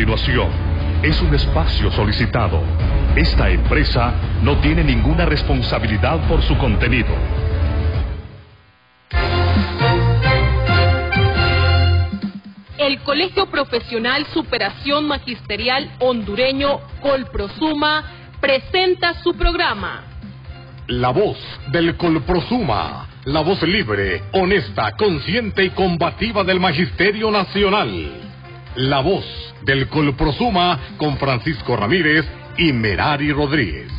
continuación es un espacio solicitado. Esta empresa no tiene ninguna responsabilidad por su contenido. El Colegio Profesional Superación Magisterial Hondureño Colprosuma presenta su programa. La voz del Colprosuma, la voz libre, honesta, consciente y combativa del Magisterio Nacional. La voz del Colprosuma con Francisco Ramírez y Merari Rodríguez.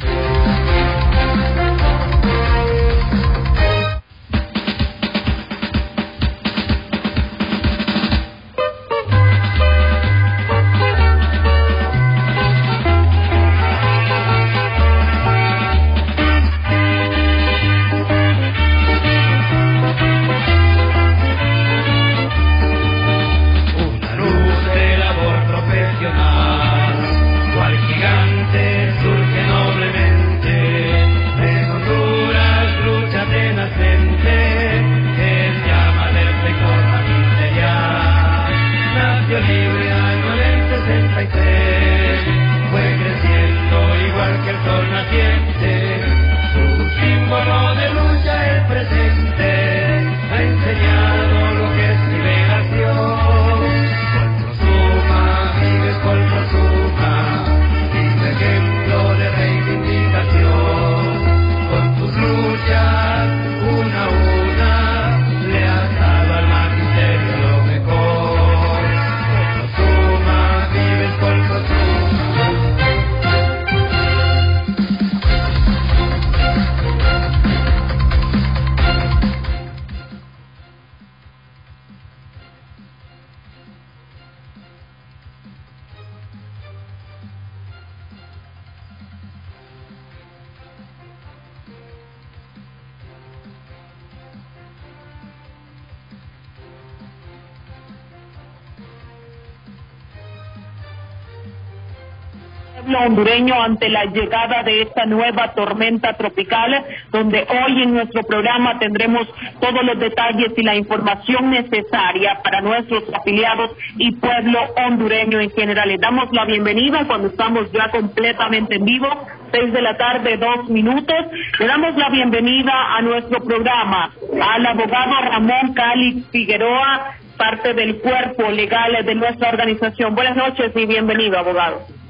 Hondureño ante la llegada de esta nueva tormenta tropical, donde hoy en nuestro programa tendremos todos los detalles y la información necesaria para nuestros afiliados y pueblo hondureño en general. Les damos la bienvenida cuando estamos ya completamente en vivo, seis de la tarde, dos minutos. Le damos la bienvenida a nuestro programa al abogado Ramón Cali Figueroa, parte del cuerpo legal de nuestra organización. Buenas noches y bienvenido, abogado.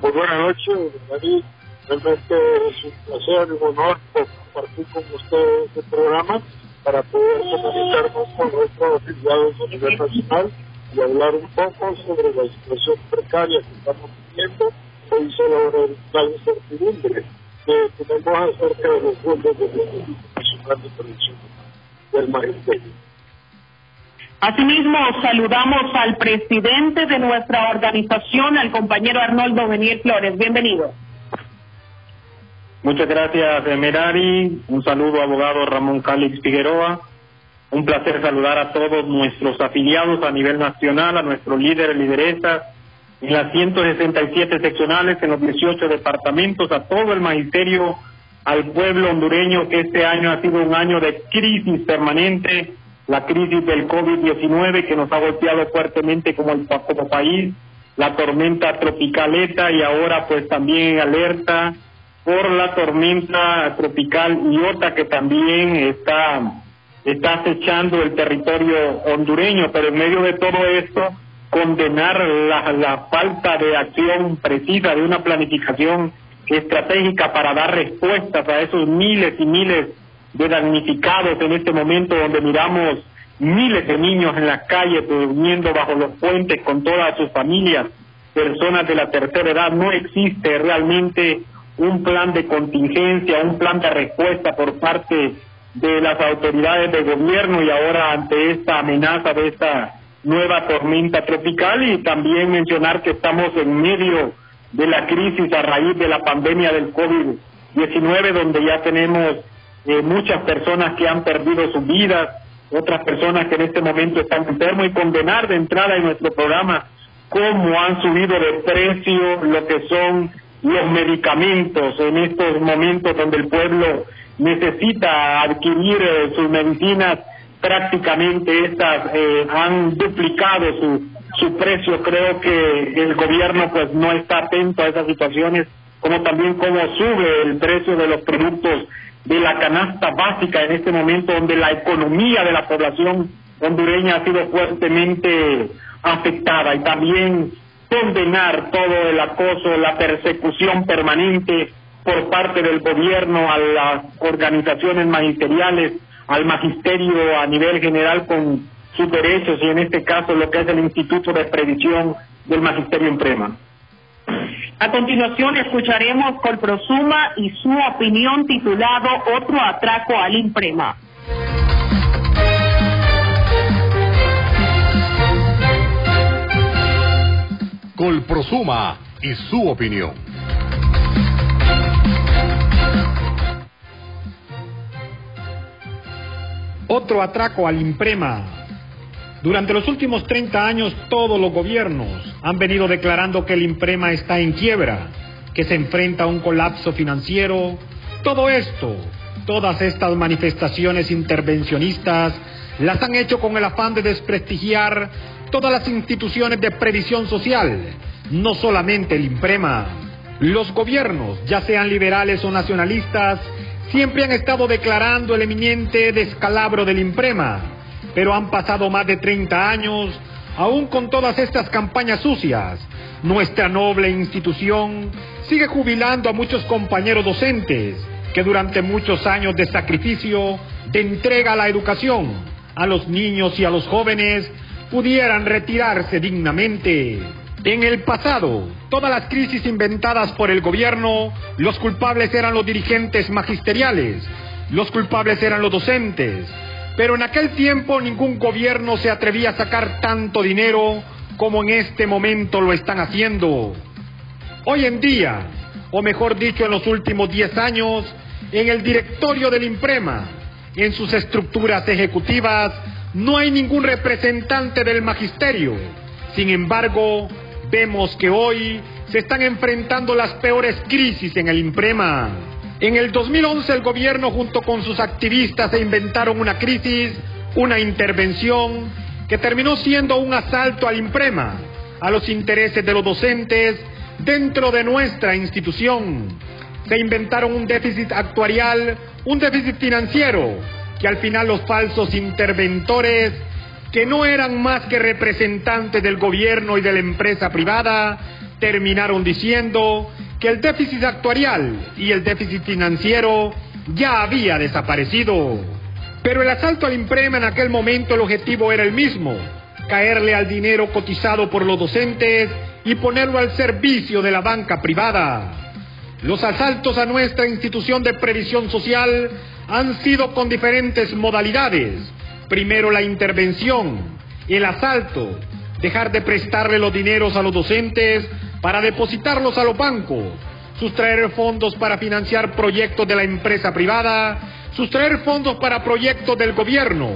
Muy buenas noches, David. Realmente es un placer y un honor compartir con ustedes este programa para poder comunicarnos con nuestros afiliados a nivel nacional y hablar un poco sobre la situación precaria que estamos viviendo y sobre la incertidumbre que tenemos acerca de los fondos del Instituto Nacional de Prevención del Magisterio. Asimismo, saludamos al presidente de nuestra organización, al compañero Arnoldo Beniel Flores. Bienvenido. Muchas gracias, eh, Merari. Un saludo, abogado Ramón Cálix Figueroa. Un placer saludar a todos nuestros afiliados a nivel nacional, a nuestros líderes lideresas, en las 167 seccionales, en los 18 departamentos, a todo el magisterio, al pueblo hondureño, que este año ha sido un año de crisis permanente, la crisis del COVID-19 que nos ha golpeado fuertemente como, el, como país, la tormenta tropicaleta y ahora pues también alerta por la tormenta tropical Iota que también está, está acechando el territorio hondureño, pero en medio de todo esto condenar la, la falta de acción precisa, de una planificación estratégica para dar respuestas a esos miles y miles de damnificados en este momento donde miramos miles de niños en las calles durmiendo bajo los puentes con todas sus familias, personas de la tercera edad, no existe realmente un plan de contingencia, un plan de respuesta por parte de las autoridades de gobierno y ahora ante esta amenaza de esta nueva tormenta tropical y también mencionar que estamos en medio de la crisis a raíz de la pandemia del COVID-19 donde ya tenemos eh, muchas personas que han perdido sus vidas, otras personas que en este momento están enfermos y condenar de entrada en nuestro programa cómo han subido de precio lo que son los medicamentos en estos momentos donde el pueblo necesita adquirir eh, sus medicinas prácticamente estas eh, han duplicado su, su precio. Creo que el gobierno pues no está atento a esas situaciones, como también cómo sube el precio de los productos de la canasta básica en este momento donde la economía de la población hondureña ha sido fuertemente afectada y también condenar todo el acoso, la persecución permanente por parte del gobierno a las organizaciones magisteriales, al magisterio a nivel general con sus derechos y en este caso lo que es el Instituto de Previsión del Magisterio en Prema. A continuación escucharemos Colprosuma y su opinión titulado Otro atraco al Imprema. Colprosuma y su opinión. Otro atraco al Imprema durante los últimos 30 años todos los gobiernos han venido declarando que el Imprema está en quiebra, que se enfrenta a un colapso financiero. Todo esto, todas estas manifestaciones intervencionistas las han hecho con el afán de desprestigiar todas las instituciones de previsión social, no solamente el Imprema. Los gobiernos, ya sean liberales o nacionalistas, siempre han estado declarando el eminente descalabro del Imprema pero han pasado más de 30 años, aún con todas estas campañas sucias. Nuestra noble institución sigue jubilando a muchos compañeros docentes que durante muchos años de sacrificio, de entrega a la educación, a los niños y a los jóvenes, pudieran retirarse dignamente. En el pasado, todas las crisis inventadas por el gobierno, los culpables eran los dirigentes magisteriales, los culpables eran los docentes, pero en aquel tiempo ningún gobierno se atrevía a sacar tanto dinero como en este momento lo están haciendo. Hoy en día, o mejor dicho en los últimos 10 años, en el directorio del Imprema, en sus estructuras ejecutivas, no hay ningún representante del magisterio. Sin embargo, vemos que hoy se están enfrentando las peores crisis en el Imprema. En el 2011 el gobierno junto con sus activistas se inventaron una crisis, una intervención que terminó siendo un asalto al imprema, a los intereses de los docentes dentro de nuestra institución. Se inventaron un déficit actuarial, un déficit financiero, que al final los falsos interventores, que no eran más que representantes del gobierno y de la empresa privada, terminaron diciendo que el déficit actuarial y el déficit financiero ya había desaparecido. Pero el asalto al imprema en aquel momento el objetivo era el mismo, caerle al dinero cotizado por los docentes y ponerlo al servicio de la banca privada. Los asaltos a nuestra institución de previsión social han sido con diferentes modalidades. Primero la intervención, el asalto, dejar de prestarle los dineros a los docentes para depositarlos a los bancos, sustraer fondos para financiar proyectos de la empresa privada, sustraer fondos para proyectos del gobierno,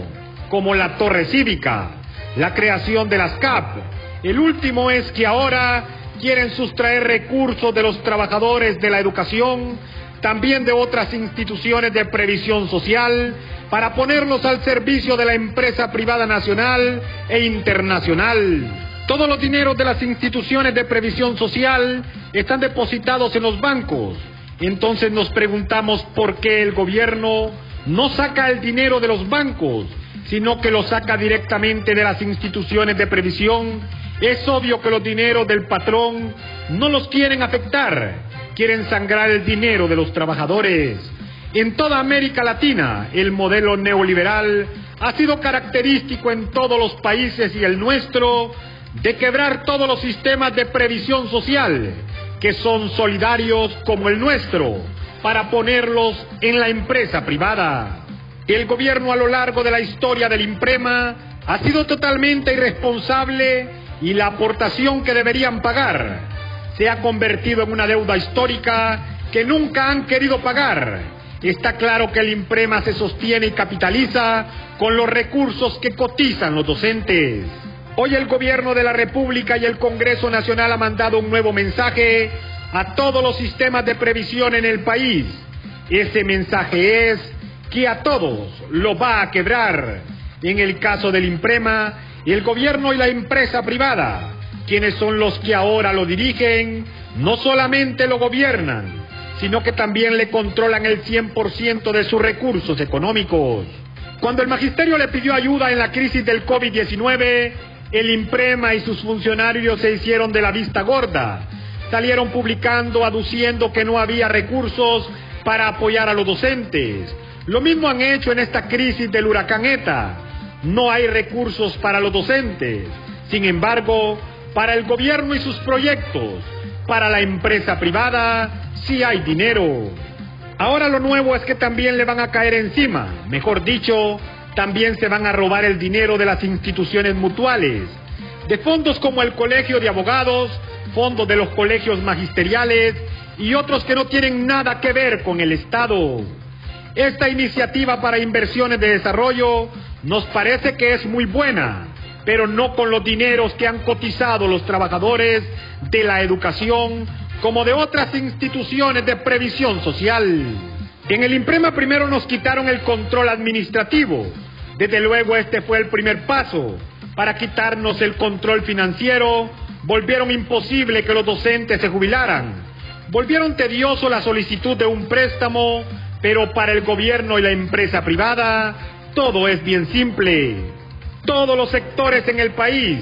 como la torre cívica, la creación de las CAP. El último es que ahora quieren sustraer recursos de los trabajadores de la educación, también de otras instituciones de previsión social, para ponerlos al servicio de la empresa privada nacional e internacional. Todos los dineros de las instituciones de previsión social están depositados en los bancos. Entonces nos preguntamos por qué el gobierno no saca el dinero de los bancos, sino que lo saca directamente de las instituciones de previsión. Es obvio que los dineros del patrón no los quieren afectar, quieren sangrar el dinero de los trabajadores. En toda América Latina, el modelo neoliberal ha sido característico en todos los países y el nuestro de quebrar todos los sistemas de previsión social que son solidarios como el nuestro para ponerlos en la empresa privada. El gobierno a lo largo de la historia del Imprema ha sido totalmente irresponsable y la aportación que deberían pagar se ha convertido en una deuda histórica que nunca han querido pagar. Está claro que el Imprema se sostiene y capitaliza con los recursos que cotizan los docentes. Hoy el gobierno de la República y el Congreso Nacional ha mandado un nuevo mensaje a todos los sistemas de previsión en el país. Ese mensaje es que a todos lo va a quebrar. En el caso del Imprema, el gobierno y la empresa privada, quienes son los que ahora lo dirigen, no solamente lo gobiernan, sino que también le controlan el 100% de sus recursos económicos. Cuando el magisterio le pidió ayuda en la crisis del COVID-19, el imprema y sus funcionarios se hicieron de la vista gorda. Salieron publicando, aduciendo que no había recursos para apoyar a los docentes. Lo mismo han hecho en esta crisis del huracán ETA. No hay recursos para los docentes. Sin embargo, para el gobierno y sus proyectos, para la empresa privada, sí hay dinero. Ahora lo nuevo es que también le van a caer encima. Mejor dicho, también se van a robar el dinero de las instituciones mutuales, de fondos como el Colegio de Abogados, fondos de los colegios magisteriales y otros que no tienen nada que ver con el Estado. Esta iniciativa para inversiones de desarrollo nos parece que es muy buena, pero no con los dineros que han cotizado los trabajadores de la educación como de otras instituciones de previsión social. En el Imprema primero nos quitaron el control administrativo. Desde luego este fue el primer paso. Para quitarnos el control financiero, volvieron imposible que los docentes se jubilaran. Volvieron tedioso la solicitud de un préstamo, pero para el gobierno y la empresa privada, todo es bien simple. Todos los sectores en el país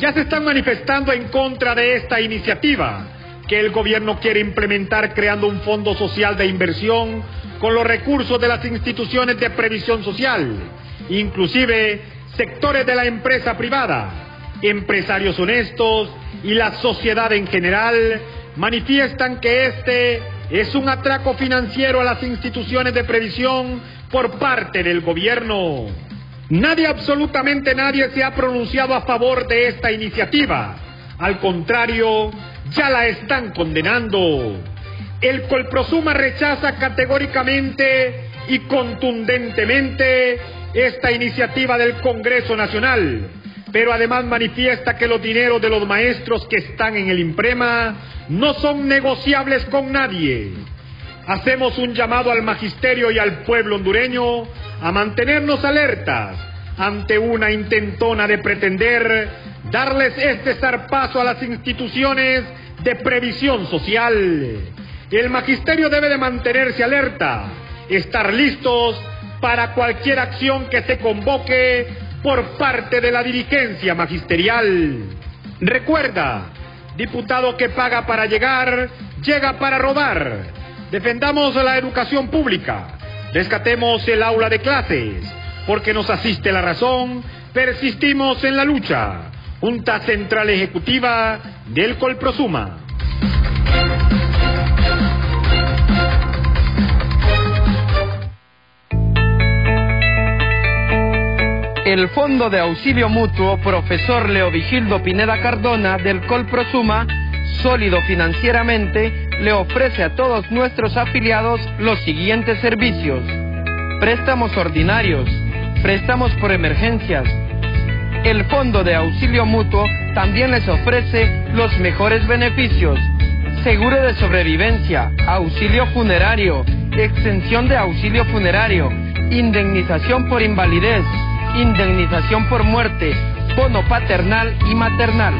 ya se están manifestando en contra de esta iniciativa que el gobierno quiere implementar creando un fondo social de inversión con los recursos de las instituciones de previsión social, inclusive sectores de la empresa privada, empresarios honestos y la sociedad en general manifiestan que este es un atraco financiero a las instituciones de previsión por parte del gobierno. Nadie, absolutamente nadie, se ha pronunciado a favor de esta iniciativa. Al contrario, ya la están condenando. El Colprosuma rechaza categóricamente y contundentemente esta iniciativa del Congreso Nacional, pero además manifiesta que los dineros de los maestros que están en el imprema no son negociables con nadie. Hacemos un llamado al magisterio y al pueblo hondureño a mantenernos alertas ante una intentona de pretender darles este zarpazo a las instituciones de previsión social. El magisterio debe de mantenerse alerta, estar listos para cualquier acción que se convoque por parte de la dirigencia magisterial. Recuerda, diputado que paga para llegar, llega para robar. Defendamos la educación pública, rescatemos el aula de clases, porque nos asiste la razón, persistimos en la lucha. Junta Central Ejecutiva del Colprosuma. El Fondo de Auxilio Mutuo Profesor Leovigildo Pineda Cardona del Colprosuma, sólido financieramente, le ofrece a todos nuestros afiliados los siguientes servicios. Préstamos ordinarios, préstamos por emergencias, el Fondo de Auxilio Mutuo también les ofrece los mejores beneficios. Seguro de sobrevivencia, auxilio funerario, extensión de auxilio funerario, indemnización por invalidez, indemnización por muerte, bono paternal y maternal.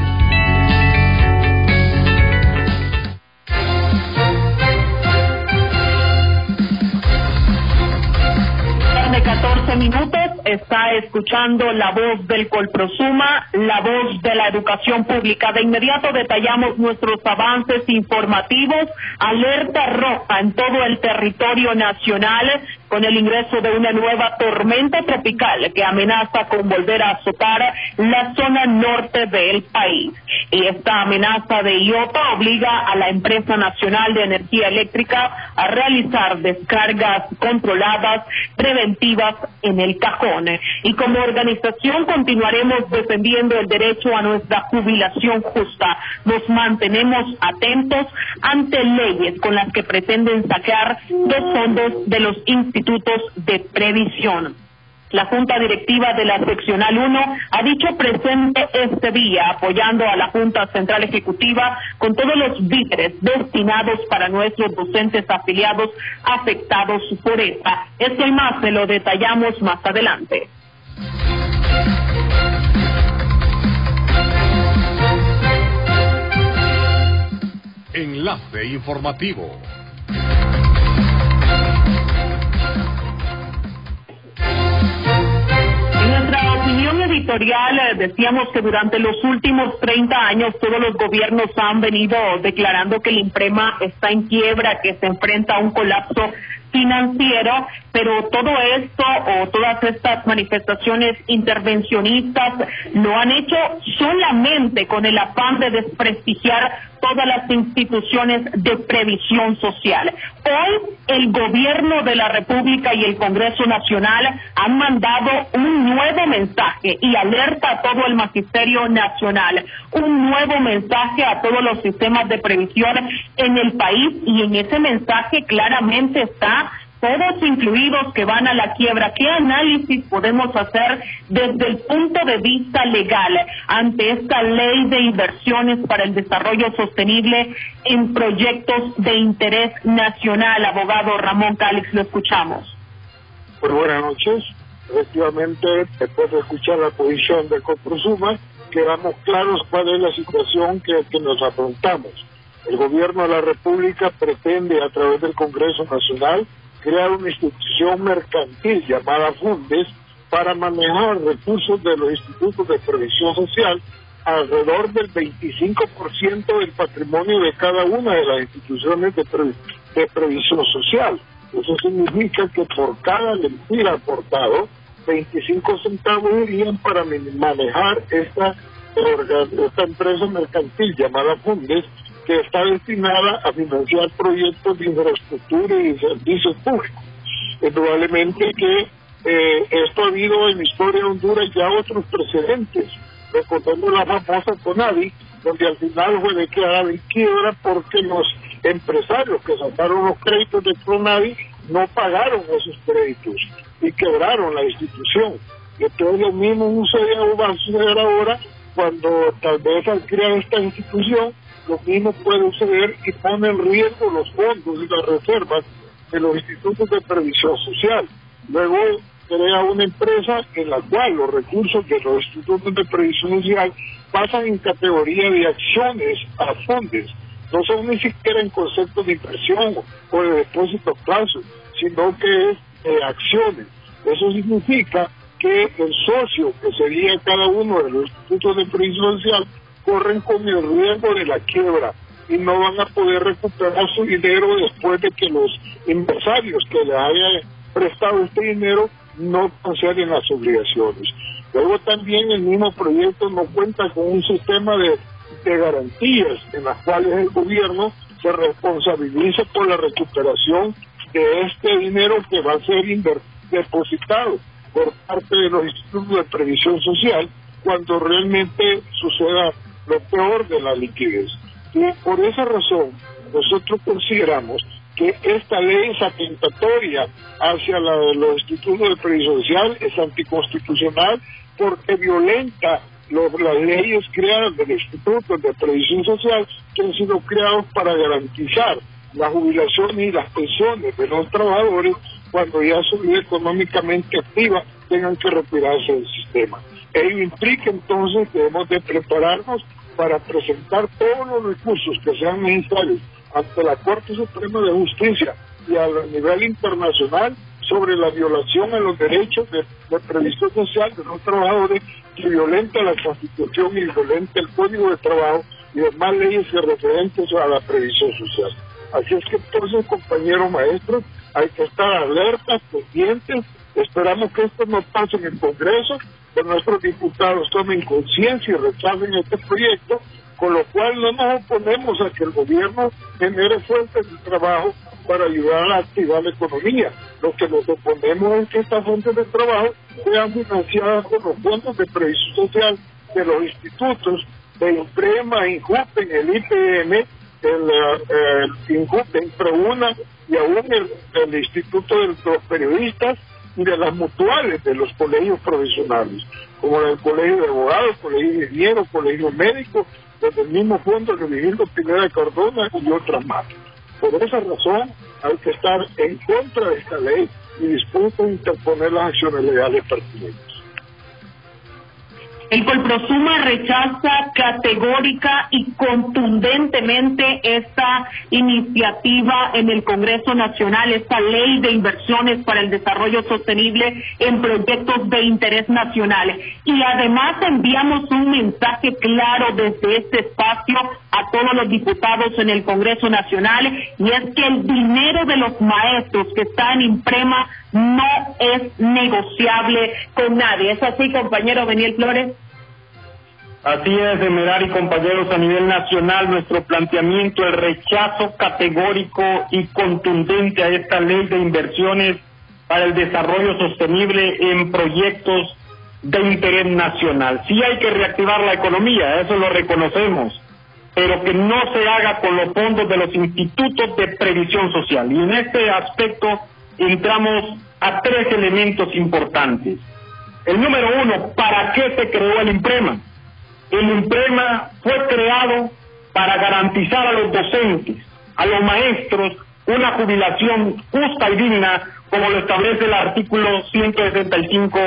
de 14 minutos está escuchando la voz del Colprosuma, la voz de la educación pública. De inmediato detallamos nuestros avances informativos, alerta roja en todo el territorio nacional con el ingreso de una nueva tormenta tropical que amenaza con volver a azotar la zona norte del país. Y esta amenaza de IOTA obliga a la empresa nacional de energía eléctrica a realizar descargas controladas preventivas en el cajón. Y como organización continuaremos defendiendo el derecho a nuestra jubilación justa. Nos mantenemos atentos ante leyes con las que pretenden sacar los fondos de los institutos institutos de previsión. La Junta Directiva de la Seccional 1 ha dicho presente este día apoyando a la Junta Central Ejecutiva con todos los víveres destinados para nuestros docentes afiliados afectados por esta. Esto y más se lo detallamos más adelante. Enlace informativo. Editorial eh, decíamos que durante los últimos 30 años todos los gobiernos han venido declarando que el IMPREMA está en quiebra, que se enfrenta a un colapso financiero, pero todo esto o todas estas manifestaciones intervencionistas lo han hecho solamente con el afán de desprestigiar todas las instituciones de previsión social. Hoy el gobierno de la República y el Congreso Nacional han mandado un nuevo mensaje y alerta a todo el magisterio nacional, un nuevo mensaje a todos los sistemas de previsión en el país y en ese mensaje claramente está todos incluidos que van a la quiebra. ¿Qué análisis podemos hacer desde el punto de vista legal ante esta ley de inversiones para el desarrollo sostenible en proyectos de interés nacional? Abogado Ramón Cálix, lo escuchamos. Pues buenas noches. Efectivamente, después de escuchar la posición de Coprosuma, quedamos claros cuál es la situación que, que nos afrontamos. El gobierno de la República pretende, a través del Congreso Nacional, crear una institución mercantil llamada Fundes para manejar recursos de los institutos de previsión social alrededor del 25% del patrimonio de cada una de las instituciones de, pre- de previsión social. Eso significa que por cada mentira aportado, 25 centavos irían para manejar esta empresa mercantil llamada Fundes, que está destinada a financiar proyectos de infraestructura y servicios públicos. Probablemente que eh, esto ha habido en la historia de Honduras ya otros precedentes. Recordemos la famosa CONAVI, donde al final fue declarada en quiebra porque los empresarios que sacaron los créditos de CONAVI no pagaron esos créditos y quebraron la institución. Y entonces lo mismo sucede, va a suceder ahora cuando tal vez al crear esta institución, lo mismo puede suceder y pone en riesgo los fondos y las reservas de los institutos de previsión social. Luego crea una empresa en la cual los recursos de los institutos de previsión social pasan en categoría de acciones a fondos. No son ni siquiera en conceptos de inversión o de depósito a plazo, sino que es acciones. Eso significa que el socio, que sería cada uno de los institutos de previsión social, corren con el riesgo de la quiebra y no van a poder recuperar su dinero después de que los empresarios que le hayan prestado este dinero no cancelen las obligaciones. Luego también el mismo proyecto no cuenta con un sistema de, garantías en las cuales el gobierno se responsabiliza por la recuperación de este dinero que va a ser depositado por parte de los institutos de previsión social cuando realmente suceda lo peor de la liquidez. Y por esa razón, nosotros consideramos que esta ley es atentatoria hacia la de los institutos de previsión social, es anticonstitucional porque violenta las leyes creadas del Instituto de Previsión Social que han sido creados para garantizar la jubilación y las pensiones de los trabajadores cuando ya su vida económicamente activa tengan que retirarse del sistema. Ello implica entonces que debemos de prepararnos para presentar todos los recursos que sean necesarios ante la Corte Suprema de Justicia y a nivel internacional sobre la violación a los derechos de, de previsión social de los trabajadores que violenta la Constitución y violenta el Código de Trabajo y demás leyes referentes a la previsión social. Así es que entonces, compañeros maestros, hay que estar alertas, pendientes. Esperamos que esto no pase en el Congreso, que nuestros diputados tomen conciencia y rechacen este proyecto, con lo cual no nos oponemos a que el gobierno genere fuentes de trabajo para ayudar a activar la economía. Lo que nos oponemos es que estas fuentes de trabajo sean financiadas con los fondos de previsión social de los institutos de IMPREMA, INJUPEN, el IPM, el, eh, el INJUPEN, PREUNA y aún el, el Instituto de los Periodistas y de las mutuales de los colegios profesionales, como el Colegio de Abogados, Colegio de Ingenieros, Colegio Médico, desde el mismo fondo que Vigildo Pineda Cardona y otras más. Por esa razón hay que estar en contra de esta ley y dispuestos a interponer las acciones legales pertinentes. El Colprosuma rechaza categórica y contundentemente esta iniciativa en el Congreso Nacional, esta ley de inversiones para el desarrollo sostenible en proyectos de interés nacional. Y además enviamos un mensaje claro desde este espacio a todos los diputados en el Congreso Nacional y es que el dinero de los maestros que está en Imprema no es negociable con nadie. ¿Es así, compañero Beniel Flores? Así es, Emerar y compañeros a nivel nacional, nuestro planteamiento, el rechazo categórico y contundente a esta ley de inversiones para el desarrollo sostenible en proyectos de interés nacional. Sí hay que reactivar la economía, eso lo reconocemos, pero que no se haga con los fondos de los institutos de previsión social. Y en este aspecto entramos a tres elementos importantes. El número uno, ¿para qué se creó el IMPREMA? El IMPREMA fue creado para garantizar a los docentes, a los maestros, una jubilación justa y digna, como lo establece el artículo 165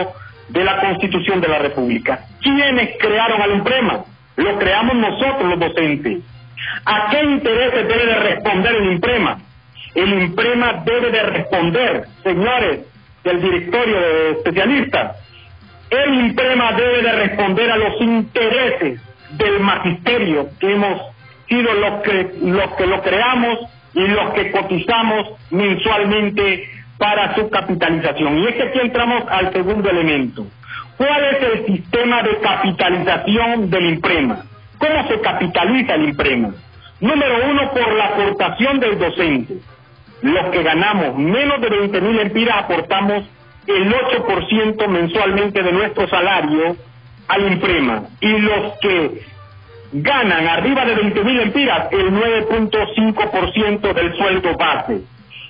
de la Constitución de la República. ¿Quiénes crearon al IMPREMA? Lo creamos nosotros los docentes. ¿A qué intereses debe de responder el IMPREMA? El IMPREMA debe de responder, señores del directorio de especialistas, el IMPREMA debe de responder a los intereses del magisterio que hemos sido los que, los que lo creamos y los que cotizamos mensualmente para su capitalización. Y es que aquí entramos al segundo elemento. ¿Cuál es el sistema de capitalización del IMPREMA? ¿Cómo se capitaliza el IMPREMA? Número uno, por la aportación del docente. Los que ganamos menos de 20 mil empiras aportamos el 8% mensualmente de nuestro salario al IMPREMA y los que ganan arriba de 20 mil empiras el 9.5% del sueldo base.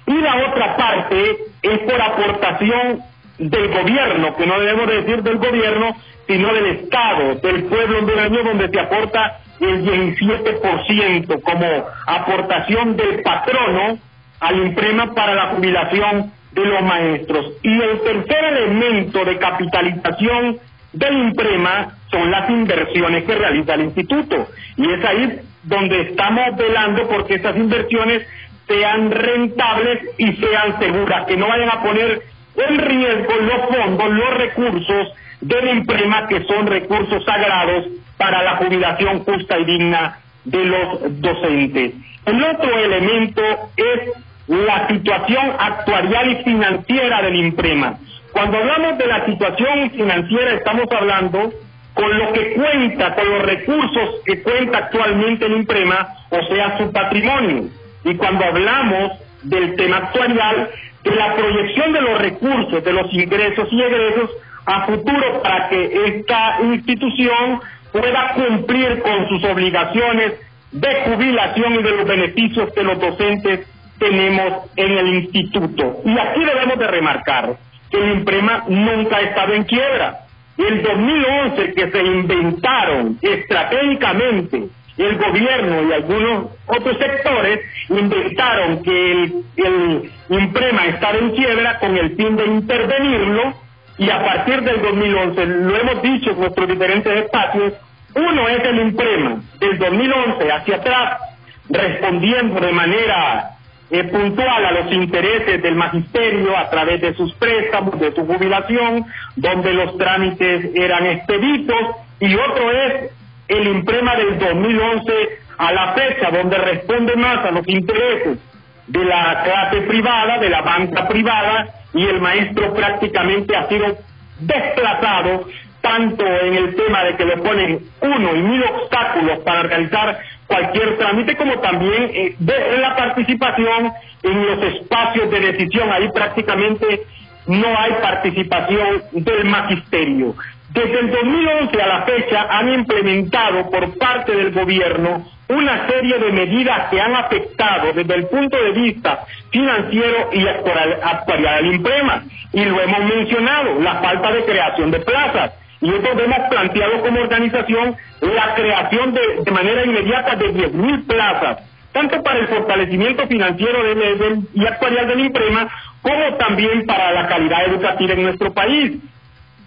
Y la otra parte es por aportación del gobierno, que no debemos decir del gobierno, sino del Estado, del pueblo hondureño, donde se aporta el 17% como aportación del patrono al IMPREMA para la jubilación de los maestros. Y el tercer elemento de capitalización del IMPREMA son las inversiones que realiza el instituto. Y es ahí donde estamos velando porque esas inversiones sean rentables y sean seguras, que no vayan a poner en riesgo los fondos, los recursos del IMPREMA, que son recursos sagrados para la jubilación justa y digna de los docentes. El otro elemento es la situación actuarial y financiera del IMPREMA. Cuando hablamos de la situación financiera estamos hablando con lo que cuenta, con los recursos que cuenta actualmente el IMPREMA, o sea, su patrimonio. Y cuando hablamos del tema actuarial, de la proyección de los recursos, de los ingresos y egresos a futuro para que esta institución pueda cumplir con sus obligaciones de jubilación y de los beneficios que los docentes tenemos en el instituto. Y aquí debemos de remarcar que el IMPREMA nunca ha estado en quiebra. El 2011 que se inventaron estratégicamente el gobierno y algunos otros sectores inventaron que el, el IMPREMA estaba en quiebra con el fin de intervenirlo y a partir del 2011, lo hemos dicho en nuestros diferentes espacios, uno es el IMPREMA del 2011 hacia atrás, respondiendo de manera eh, puntual a los intereses del magisterio a través de sus préstamos, de su jubilación, donde los trámites eran expeditos, y otro es el imprema del 2011 a la fecha, donde responde más a los intereses de la clase privada, de la banca privada, y el maestro prácticamente ha sido desplazado tanto en el tema de que le ponen uno y mil obstáculos para realizar cualquier trámite, como también eh, de la participación en los espacios de decisión. Ahí prácticamente no hay participación del magisterio. Desde el 2011 a la fecha han implementado por parte del gobierno una serie de medidas que han afectado desde el punto de vista financiero y actuarial al IMPREMA. Y lo hemos mencionado, la falta de creación de plazas y nosotros hemos planteado como organización la creación de, manera inmediata de 10.000 plazas, tanto para el fortalecimiento financiero y actuarial del IMPREMA, como también para la calidad educativa en nuestro país.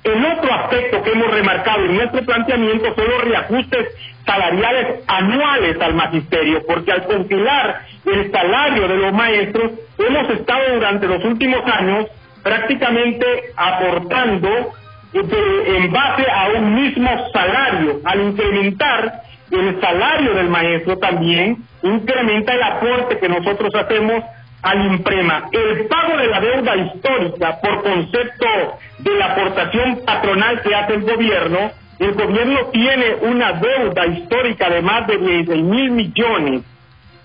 El otro aspecto que hemos remarcado en nuestro planteamiento son los reajustes salariales anuales al magisterio, porque al congelar el salario de los maestros, hemos estado durante los últimos años prácticamente aportando en base a un mismo salario. Al incrementar el salario del maestro también incrementa el aporte que nosotros hacemos al IMPREMA. El pago de la deuda histórica por concepto de la aportación patronal que hace el gobierno, el gobierno tiene una deuda histórica de más de 16 mil millones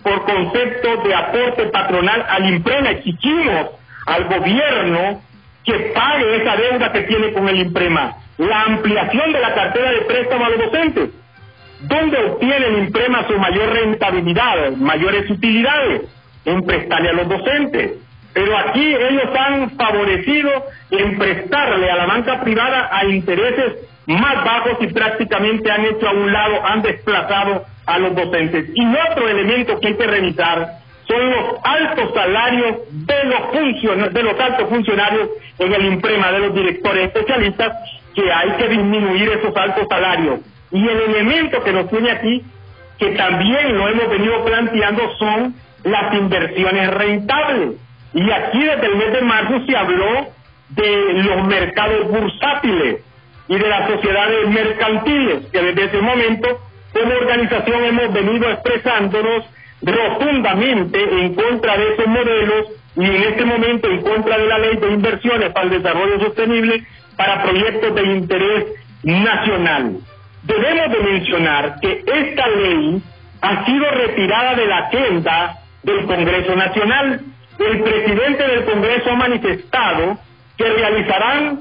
por concepto de aporte patronal al IMPREMA. Exigimos al gobierno que pague esa deuda que tiene con el IMPREMA. La ampliación de la cartera de préstamo a los docentes. ¿Dónde obtiene el IMPREMA su mayor rentabilidad, mayores utilidades? En prestarle a los docentes. Pero aquí ellos han favorecido en prestarle a la banca privada a intereses más bajos y prácticamente han hecho a un lado, han desplazado a los docentes. Y otro elemento que hay que revisar son los altos salarios de los, de los altos funcionarios en el IMPREMA, de los directores especialistas, que hay que disminuir esos altos salarios. Y el elemento que nos tiene aquí, que también lo hemos venido planteando, son las inversiones rentables. Y aquí desde el mes de marzo se habló de los mercados bursátiles y de las sociedades mercantiles, que desde ese momento como organización hemos venido expresándonos rotundamente en contra de esos modelos y en este momento en contra de la ley de inversiones para el desarrollo sostenible para proyectos de interés nacional. Debemos de mencionar que esta ley ha sido retirada de la agenda del Congreso Nacional. El presidente del Congreso ha manifestado que realizarán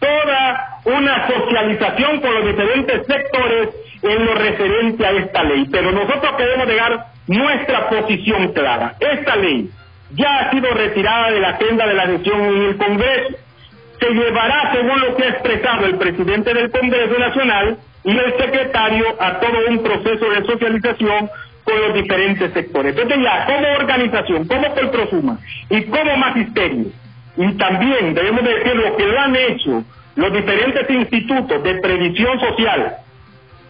toda una socialización con los diferentes sectores en lo referente a esta ley. Pero nosotros queremos dejar nuestra posición clara. Esta ley ya ha sido retirada de la agenda de la sesión en el Congreso. Se llevará, según lo que ha expresado el presidente del Congreso Nacional y el secretario, a todo un proceso de socialización con los diferentes sectores. Entonces ya, como organización, como Colprosuma y como magisterio, y también debemos decir lo que lo han hecho los diferentes institutos de previsión social,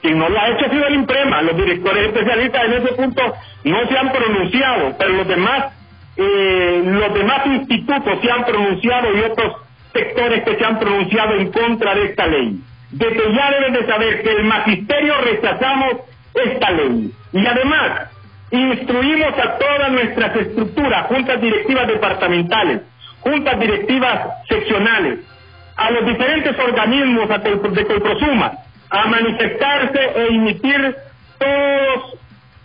quien no lo ha hecho ha el IMPREMA, los directores especialistas en ese punto no se han pronunciado, pero los demás, eh, los demás institutos se han pronunciado y otros sectores que se han pronunciado en contra de esta ley. Desde ya deben de saber que el magisterio rechazamos esta ley. Y además, instruimos a todas nuestras estructuras, juntas directivas departamentales, juntas directivas seccionales, a los diferentes organismos de Colprosuma, a manifestarse e emitir todos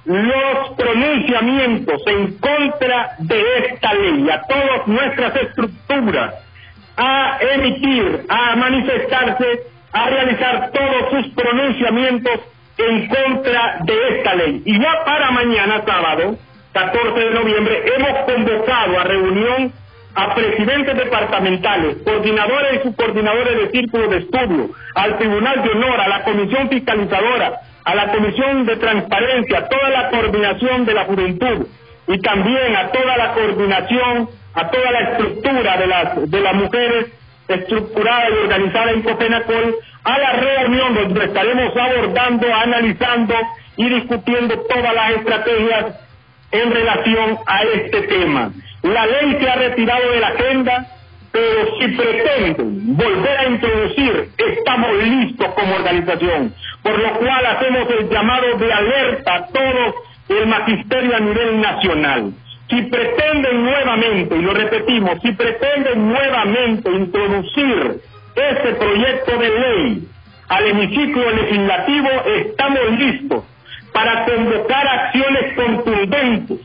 los pronunciamientos en contra de esta ley, a todas nuestras estructuras, a emitir, a manifestarse, a realizar todos sus pronunciamientos en contra de esta ley. Y ya para mañana, sábado, 14 de noviembre, hemos convocado a reunión a presidentes departamentales, coordinadores y subcoordinadores de círculos de estudio, al Tribunal de Honor, a la Comisión Fiscalizadora, a la Comisión de Transparencia, a toda la coordinación de la juventud y también a toda la coordinación, a toda la estructura de las, de las mujeres estructurada y organizada en Copenacol, a la reunión donde estaremos abordando, analizando y discutiendo todas las estrategias en relación a este tema. La ley se ha retirado de la agenda, pero si pretenden volver a introducir, estamos listos como organización, por lo cual hacemos el llamado de alerta a todo el magisterio a nivel nacional. Si pretenden nuevamente, y lo repetimos, si pretenden nuevamente introducir este proyecto de ley al hemiciclo legislativo, estamos listos para convocar acciones contundentes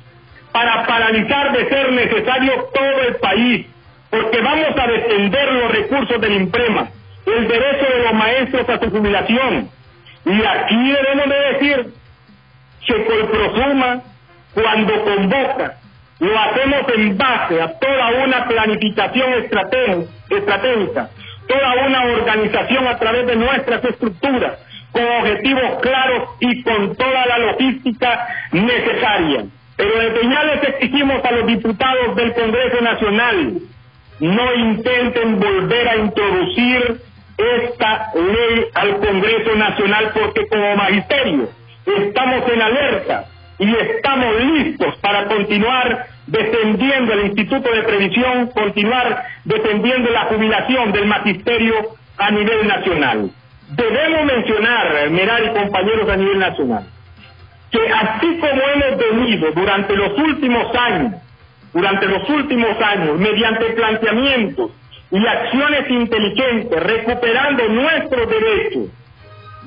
para paralizar de ser necesario todo el país, porque vamos a defender los recursos del IMPREMA, el derecho de los maestros a su jubilación. Y aquí debemos de decir que Colprosuma, cuando convoca, lo hacemos en base a toda una planificación estratégica, toda una organización a través de nuestras estructuras, con objetivos claros y con toda la logística necesaria. Pero desde ya les exigimos a los diputados del Congreso Nacional, no intenten volver a introducir esta ley al Congreso Nacional porque como magisterio estamos en alerta y estamos listos para continuar defendiendo el Instituto de Previsión, continuar defendiendo la jubilación del magisterio a nivel nacional. Debemos mencionar, Meral y compañeros a nivel nacional, que así como hemos venido durante los últimos años, durante los últimos años, mediante planteamientos y acciones inteligentes, recuperando nuestros derechos,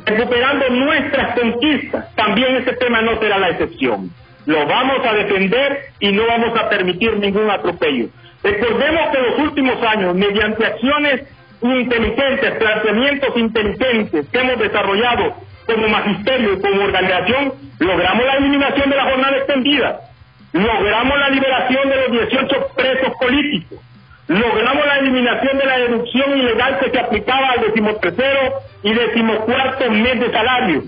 recuperando nuestras conquistas, también ese tema no será la excepción. Lo vamos a defender y no vamos a permitir ningún atropello. Recordemos que los últimos años, mediante acciones inteligentes, planteamientos inteligentes que hemos desarrollado como magisterio como organización, logramos la eliminación de la jornada extendida, logramos la liberación de los 18 presos políticos, logramos la eliminación de la deducción ilegal que se aplicaba al decimotercero y decimocuarto mes de salario.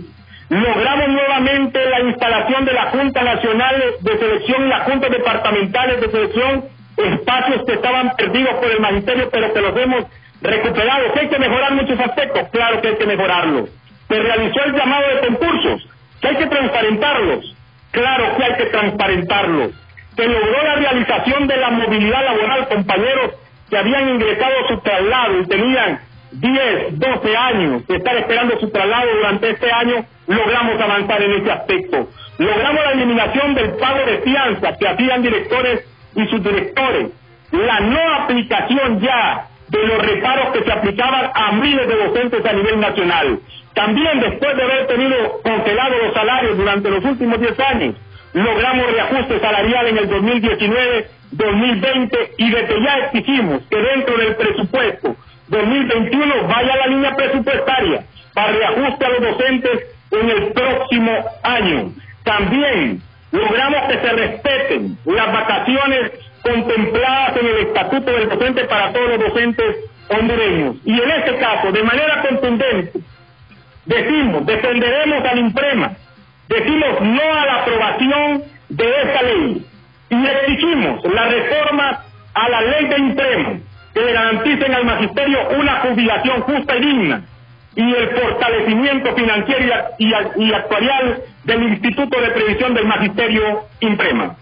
Logramos nuevamente la instalación de la Junta Nacional de Selección y las Juntas Departamentales de Selección, espacios que estaban perdidos por el magisterio, pero que los hemos recuperado. ¿Que hay que mejorar muchos aspectos? Claro que hay que mejorarlos. Se realizó el llamado de concursos, que hay que transparentarlos. Claro que hay que transparentarlos se logró la realización de la movilidad laboral, compañeros que habían ingresado a su traslado y tenían 10, 12 años de estar esperando su traslado durante este año, logramos avanzar en ese aspecto. Logramos la eliminación del pago de fianza que hacían directores y subdirectores. La no aplicación ya de los reparos que se aplicaban a miles de docentes a nivel nacional. También después de haber tenido congelados los salarios durante los últimos 10 años, logramos reajuste salarial en el 2019, 2020 y desde ya exigimos que dentro del presupuesto 2021 vaya la línea presupuestaria para reajuste a los docentes en el próximo año. También logramos que se respeten las vacaciones contempladas en el estatuto del docente para todos los docentes hondureños. Y en este caso, de manera contundente, decimos, defenderemos al IMPREMA, Decimos no a la aprobación de esta ley y exigimos la reforma a la ley de impremo que le garanticen al magisterio una jubilación justa y digna y el fortalecimiento financiero y, y actuarial del Instituto de Previsión del Magisterio Imprema.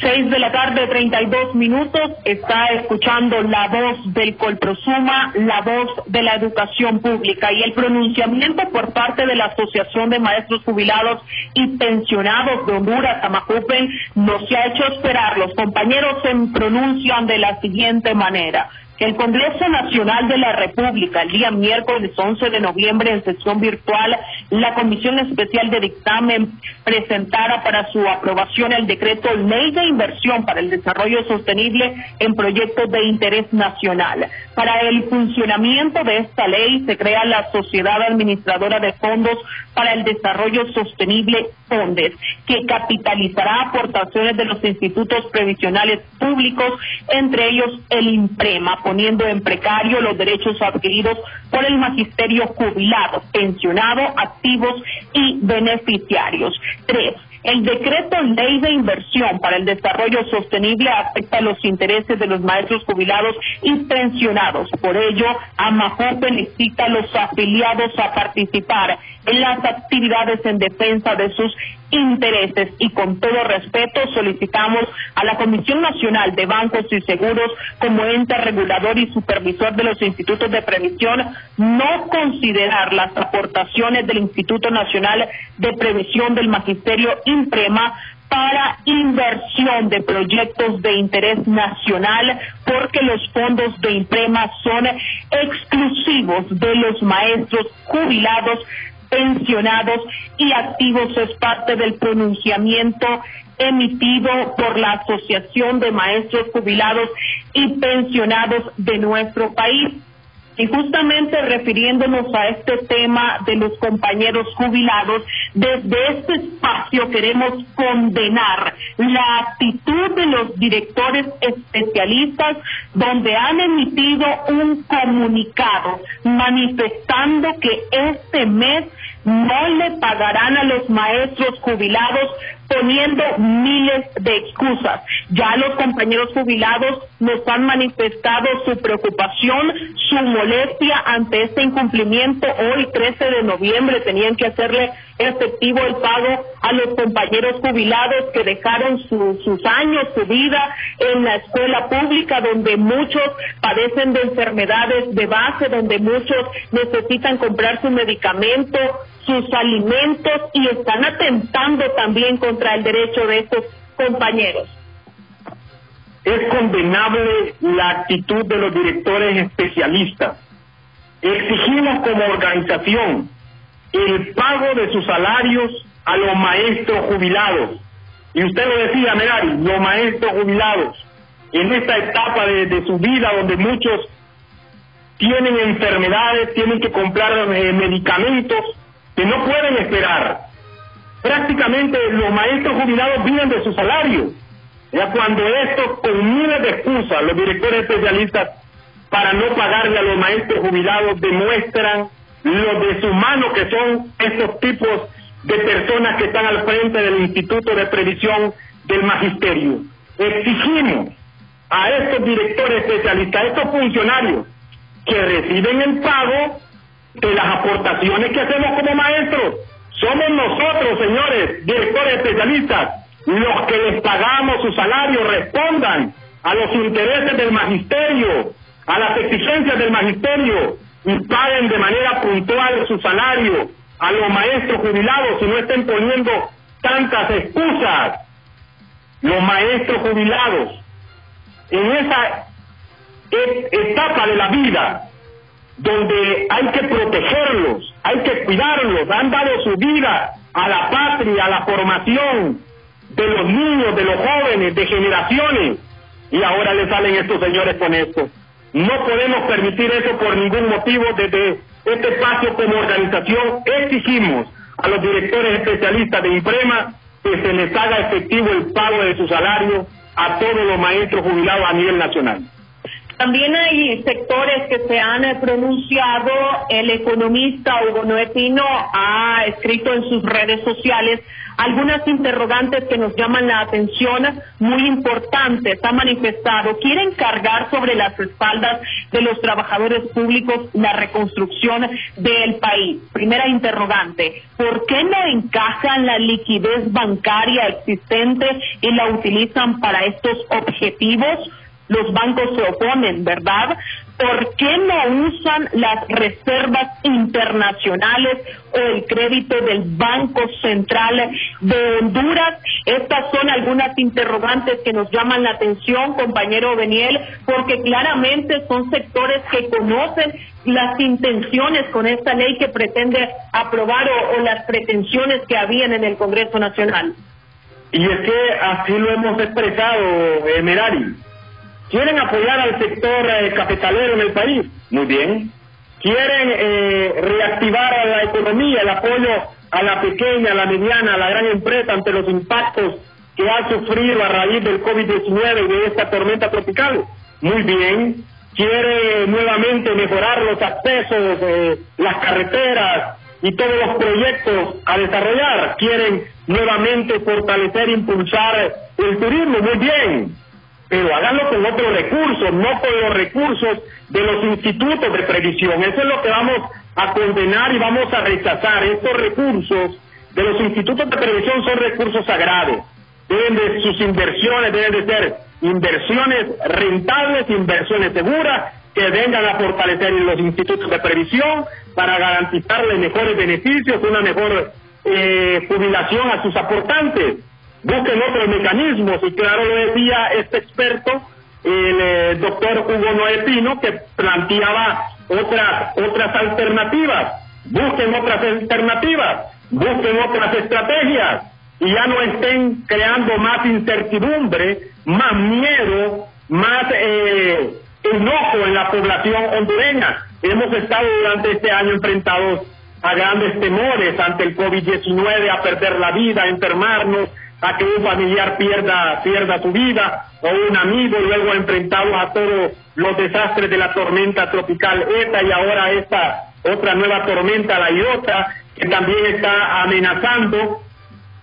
Seis de la tarde, 32 minutos, está escuchando la voz del Colprosuma, la voz de la educación pública y el pronunciamiento por parte de la Asociación de Maestros Jubilados y Pensionados de Honduras, Tamacupen, no se ha hecho esperar. Los compañeros se pronuncian de la siguiente manera el Congreso Nacional de la República el día miércoles 11 de noviembre en sesión virtual la Comisión Especial de Dictamen presentara para su aprobación el decreto Ley de Inversión para el Desarrollo Sostenible en Proyectos de Interés Nacional. Para el funcionamiento de esta ley se crea la Sociedad Administradora de Fondos para el Desarrollo Sostenible FONDES, que capitalizará aportaciones de los institutos previsionales públicos, entre ellos el IMPREMA, poniendo en precario los derechos adquiridos por el magisterio jubilado, pensionado, activos y beneficiarios. Tres, el decreto ley de inversión para el desarrollo sostenible afecta los intereses de los maestros jubilados y pensionados. Por ello, AMAJOPE necesita a los afiliados a participar las actividades en defensa de sus intereses. Y con todo respeto solicitamos a la Comisión Nacional de Bancos y Seguros como ente regulador y supervisor de los institutos de previsión no considerar las aportaciones del Instituto Nacional de Previsión del Magisterio Imprema para inversión de proyectos de interés nacional porque los fondos de imprema son exclusivos de los maestros jubilados pensionados y activos es parte del pronunciamiento emitido por la Asociación de Maestros Jubilados y Pensionados de nuestro país. Y justamente refiriéndonos a este tema de los compañeros jubilados, desde este espacio queremos condenar la actitud de los directores especialistas donde han emitido un comunicado manifestando que este mes no le pagarán a los maestros jubilados poniendo miles de excusas. Ya los compañeros jubilados nos han manifestado su preocupación, su molestia ante este incumplimiento. Hoy, 13 de noviembre, tenían que hacerle efectivo el pago a los compañeros jubilados que dejaron sus años, su vida en la escuela pública, donde muchos padecen de enfermedades de base, donde muchos necesitan comprar su medicamento, sus alimentos y están atentando también contra el derecho de estos compañeros. Es condenable la actitud de los directores especialistas. Exigimos como organización el pago de sus salarios a los maestros jubilados. Y usted lo decía, Merari, los maestros jubilados, en esta etapa de, su vida donde muchos tienen enfermedades, tienen que comprar eh, medicamentos que no pueden esperar. Prácticamente los maestros jubilados viven de su salario. Ya cuando esto, con miles de excusas, los directores especialistas para no pagarle a los maestros jubilados demuestran lo deshumanos que son estos tipos de personas que están al frente del Instituto de Previsión del Magisterio. Exigimos a estos directores especialistas, a estos funcionarios que reciben el pago de las aportaciones que hacemos como maestros. Somos nosotros, señores, directores especialistas, los que les pagamos su salario, respondan a los intereses del magisterio, a las exigencias del magisterio, y paguen de manera puntual su salario a los maestros jubilados y no estén poniendo tantas excusas. Los maestros jubilados, en esa etapa de la vida, donde hay que protegerlos, hay que cuidarlos, han dado su vida a la patria, a la formación de los niños, de los jóvenes, de generaciones, y ahora le salen estos señores con esto. No podemos permitir eso por ningún motivo. Desde este espacio como organización exigimos a los directores especialistas de IMPREMA que se les haga efectivo el pago de su salario a todos los maestros jubilados a nivel nacional. También hay sectores que se han pronunciado. El economista Hugo Noetino ha escrito en sus redes sociales algunas interrogantes que nos llaman la atención muy importantes. Ha manifestado, quieren cargar sobre las espaldas de los trabajadores públicos la reconstrucción del país. Primera interrogante, ¿por qué no encajan la liquidez bancaria existente y la utilizan para estos objetivos? Los bancos se oponen, ¿verdad? ¿Por qué no usan las reservas internacionales o el crédito del Banco Central de Honduras? Estas son algunas interrogantes que nos llaman la atención, compañero Beniel, porque claramente son sectores que conocen las intenciones con esta ley que pretende aprobar o, las pretensiones que habían en el Congreso Nacional. Y es que así lo hemos expresado, eh, Merari ¿Quieren apoyar al sector eh, capitalero en el país? Muy bien. ¿Quieren eh, reactivar a la economía, el apoyo a la pequeña, a la mediana, a la gran empresa ante los impactos que ha sufrido a raíz del COVID-19 y de esta tormenta tropical? Muy bien. ¿Quiere nuevamente mejorar los accesos, eh, las carreteras y todos los proyectos a desarrollar? ¿Quieren nuevamente fortalecer e impulsar el turismo? Muy bien pero háganlo con otros recursos, no con los recursos de los institutos de previsión. Eso es lo que vamos a condenar y vamos a rechazar. Estos recursos de los institutos de previsión son recursos sagrados. Deben de sus inversiones, deben de ser inversiones rentables, inversiones seguras, que vengan a fortalecer los institutos de previsión para garantizarles mejores beneficios, una mejor eh, jubilación a sus aportantes busquen otros mecanismos y claro lo decía este experto el eh, doctor Hugo Noé Pino que planteaba otras otras alternativas. Busquen otras alternativas busquen otras estrategias. Y ya no estén creando más incertidumbre más miedo más eh, enojo en la población hondureña. Hemos estado durante este año enfrentados a grandes temores ante el COVID-19 a perder la vida a enfermarnos a que un familiar pierda, pierda su vida o un amigo luego enfrentado a todos los desastres de la tormenta tropical ETA y ahora esta otra nueva tormenta, la IOTA, que también está amenazando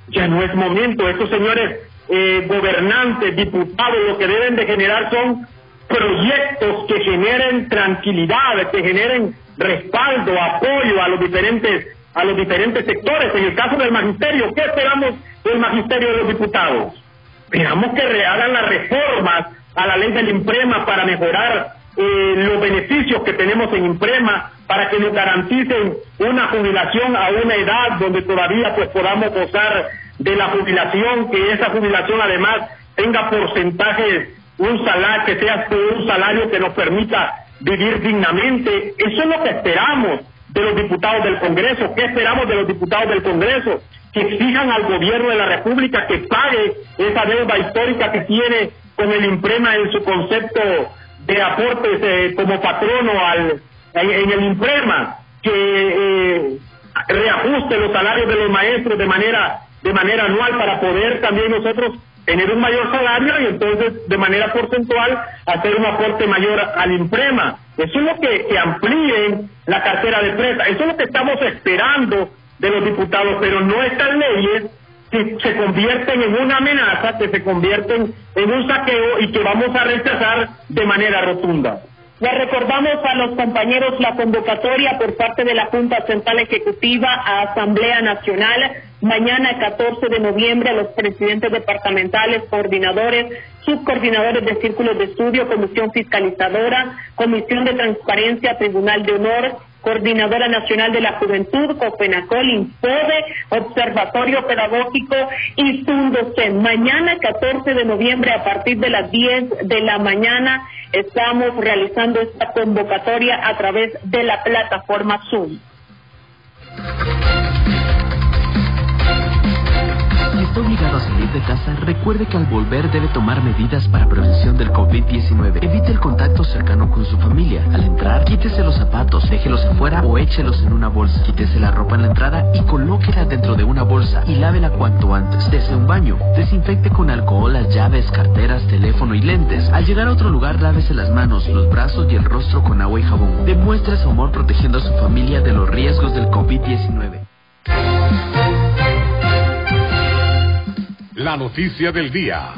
Ya no es momento. Estos señores eh, gobernantes, diputados, lo que deben de generar son proyectos que generen tranquilidad, que generen respaldo, apoyo a los diferentes a los diferentes sectores. En el caso del magisterio, ¿qué esperamos del magisterio de los diputados? Esperamos que hagan las reformas a la ley del IMPREMA para mejorar eh, los beneficios que tenemos en IMPREMA, para que nos garanticen una jubilación a una edad donde todavía pues podamos gozar de la jubilación, que esa jubilación además tenga porcentajes, un salario, que sea un salario que nos permita vivir dignamente. Eso es lo que esperamos de los diputados del Congreso. ¿Qué esperamos de los diputados del Congreso? Que exijan al gobierno de la República que pague esa deuda histórica que tiene con el imprema en su concepto de aportes eh, como patrono al, en, el imprema, que eh, reajuste los salarios de los maestros de manera de manera anual para poder también nosotros tener un mayor salario y entonces de manera porcentual hacer un aporte mayor al imprema. Eso es lo que, que amplíen la cartera de presa. Eso es lo que estamos esperando de los diputados, pero no estas leyes que se convierten en una amenaza, que se convierten en un saqueo y que vamos a rechazar de manera rotunda. Le recordamos a los compañeros la convocatoria por parte de la Junta Central Ejecutiva a Asamblea Nacional. Mañana, 14 de noviembre, a los presidentes departamentales, coordinadores, subcoordinadores de círculos de estudio, comisión fiscalizadora, comisión de transparencia, tribunal de honor, Coordinadora Nacional de la Juventud, COPENACOL, INFODE, Observatorio Pedagógico y Sundocen. Mañana, 14 de noviembre, a partir de las 10 de la mañana, estamos realizando esta convocatoria a través de la plataforma Zoom. Está obligado a salir de casa, recuerde que al volver debe tomar medidas para prevención del COVID-19. Evite el contacto cercano con su familia. Al entrar, quítese los zapatos, déjelos afuera o échelos en una bolsa. Quítese la ropa en la entrada y colóquela dentro de una bolsa y lávela cuanto antes. Dese un baño. Desinfecte con alcohol las llaves, carteras, teléfono y lentes. Al llegar a otro lugar, lávese las manos, los brazos y el rostro con agua y jabón. Demuestre su amor protegiendo a su familia de los riesgos del COVID-19. La noticia del día.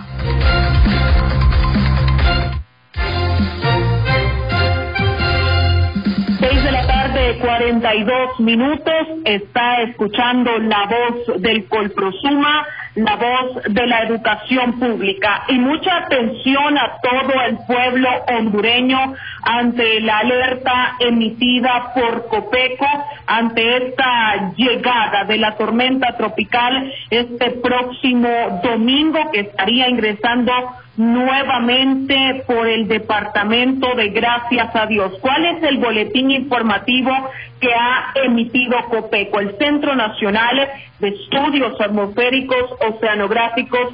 Seis de la tarde, 42 minutos. Está escuchando la voz del Colprosuma la voz de la educación pública y mucha atención a todo el pueblo hondureño ante la alerta emitida por Copeco ante esta llegada de la tormenta tropical este próximo domingo que estaría ingresando nuevamente por el departamento de Gracias a Dios. ¿Cuál es el boletín informativo que ha emitido COPECO? El Centro Nacional de Estudios Atmosféricos Oceanográficos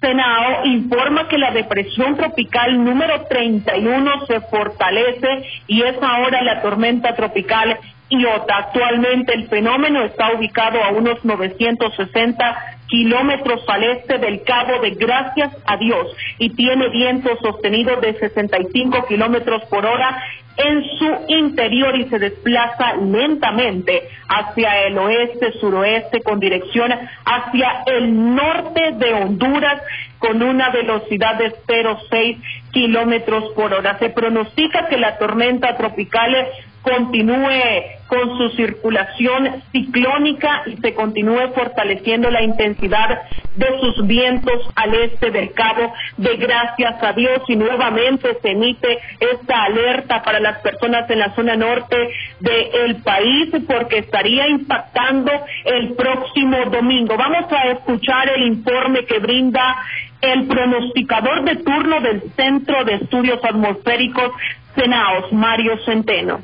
Senado informa que la depresión tropical número 31 se fortalece y es ahora la tormenta tropical Iota. Actualmente el fenómeno está ubicado a unos 960 kilómetros al este del Cabo de Gracias a Dios y tiene vientos sostenidos de 65 kilómetros por hora en su interior y se desplaza lentamente hacia el oeste, suroeste, con dirección hacia el norte de Honduras con una velocidad de 0,6 kilómetros por hora. Se pronostica que la tormenta tropical continúe con su circulación ciclónica y se continúe fortaleciendo la intensidad de sus vientos al este del Cabo de Gracias a Dios y nuevamente se emite esta alerta para las personas en la zona norte del país porque estaría impactando el próximo domingo. Vamos a escuchar el informe que brinda el pronosticador de turno del Centro de Estudios Atmosféricos Senaos, Mario Centeno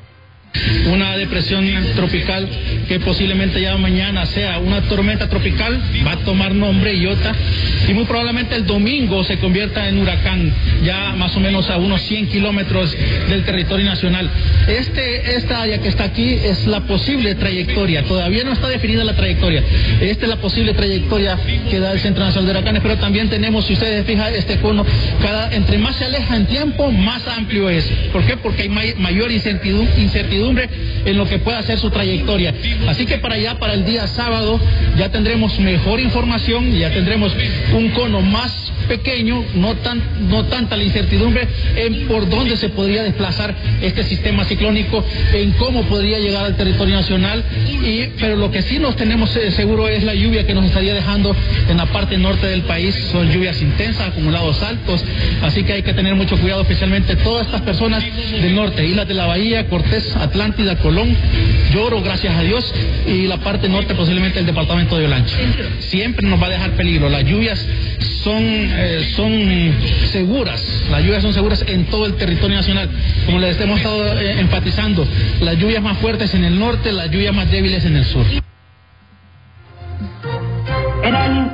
una depresión tropical que posiblemente ya mañana sea una tormenta tropical, va a tomar nombre Iota y muy probablemente el domingo se convierta en huracán, ya más o menos a unos 100 kilómetros del territorio nacional. Este, esta área que está aquí es la posible trayectoria, todavía no está definida la trayectoria. Esta es la posible trayectoria que da el Centro Nacional de Huracanes, pero también tenemos, si ustedes fijan, este cono, cada, entre más se aleja en tiempo, más amplio es. ¿Por qué? Porque hay mayor incertidumbre en lo que pueda ser su trayectoria. Así que para allá, para el día sábado, ya tendremos mejor información, ya tendremos un cono más pequeño, no, tan, no tanta la incertidumbre en por dónde se podría desplazar este sistema ciclónico, en cómo podría llegar al territorio nacional, y, pero lo que sí nos tenemos eh, seguro es la lluvia que nos estaría dejando en la parte norte del país, son lluvias intensas, acumulados altos, así que hay que tener mucho cuidado, especialmente todas estas personas del norte, Islas de la Bahía, Cortés, Atlántida, Colón, Lloro, gracias a Dios, y la parte norte posiblemente el departamento de Olancho. Siempre nos va a dejar peligro, las lluvias son, eh, son seguras, las lluvias son seguras en todo el territorio nacional. Como les hemos estado eh, enfatizando, las lluvias más fuertes en el norte, las lluvias más débiles en el sur.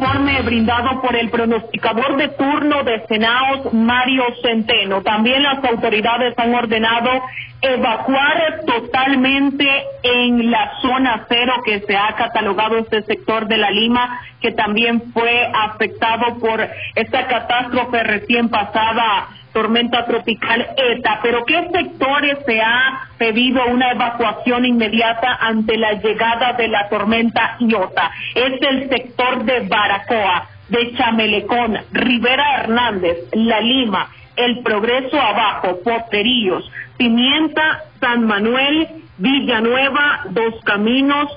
Informe brindado por el pronosticador de turno de Senaos, Mario Centeno. También las autoridades han ordenado evacuar totalmente en la zona cero que se ha catalogado este sector de la Lima, que también fue afectado por esta catástrofe recién pasada tormenta tropical ETA, pero ¿qué sectores se ha pedido una evacuación inmediata ante la llegada de la tormenta Iota? Es el sector de Baracoa, de Chamelecón, Rivera Hernández, La Lima, El Progreso Abajo, Poteríos, Pimienta, San Manuel, Villanueva, Dos Caminos,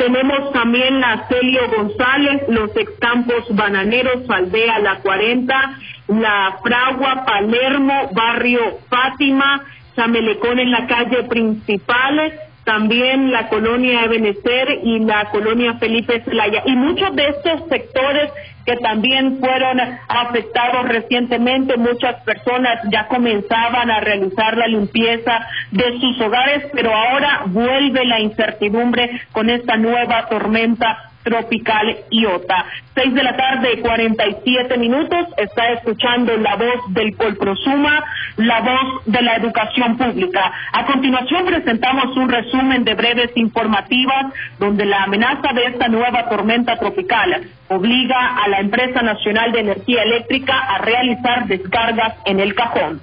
tenemos también la Celio González, los excampos bananeros, Aldea La 40, La Fragua, Palermo, Barrio Fátima, Chamelecón en la calle principal, también la colonia Ebenecer y la colonia Felipe Zelaya. Y muchos de estos sectores que también fueron afectados recientemente, muchas personas ya comenzaban a realizar la limpieza de sus hogares, pero ahora vuelve la incertidumbre con esta nueva tormenta tropical Iota. Seis de la tarde, 47 minutos, está escuchando la voz del Colprosuma, la voz de la educación pública. A continuación presentamos un resumen de breves informativas donde la amenaza de esta nueva tormenta tropical obliga a la empresa nacional de energía eléctrica a realizar descargas en el cajón.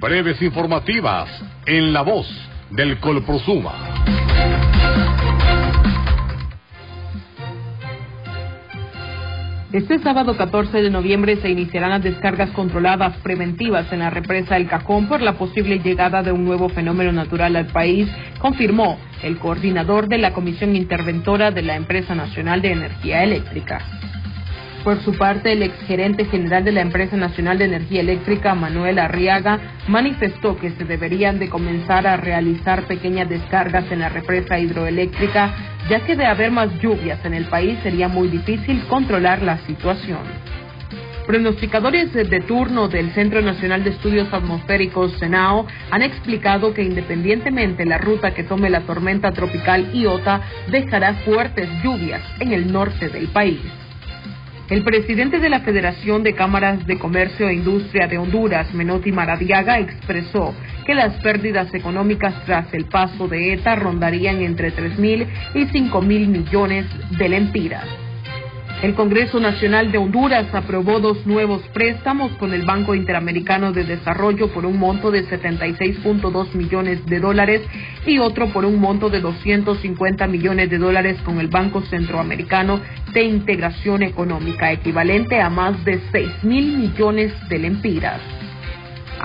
Breves informativas en la voz del Colprosuma. Este sábado 14 de noviembre se iniciarán las descargas controladas preventivas en la represa El Cajón por la posible llegada de un nuevo fenómeno natural al país, confirmó el coordinador de la Comisión Interventora de la Empresa Nacional de Energía Eléctrica. Por su parte, el exgerente general de la Empresa Nacional de Energía Eléctrica, Manuel Arriaga, manifestó que se deberían de comenzar a realizar pequeñas descargas en la represa hidroeléctrica, ya que de haber más lluvias en el país sería muy difícil controlar la situación. Pronosticadores de turno del Centro Nacional de Estudios Atmosféricos, CENAO, han explicado que independientemente la ruta que tome la tormenta tropical Iota, dejará fuertes lluvias en el norte del país. El presidente de la Federación de Cámaras de Comercio e Industria de Honduras, Menotti Maradiaga, expresó que las pérdidas económicas tras el paso de ETA rondarían entre 3 mil y 5 mil millones de lempiras. El Congreso Nacional de Honduras aprobó dos nuevos préstamos con el Banco Interamericano de Desarrollo por un monto de 76.2 millones de dólares y otro por un monto de 250 millones de dólares con el Banco Centroamericano de Integración Económica, equivalente a más de 6 mil millones de lempiras.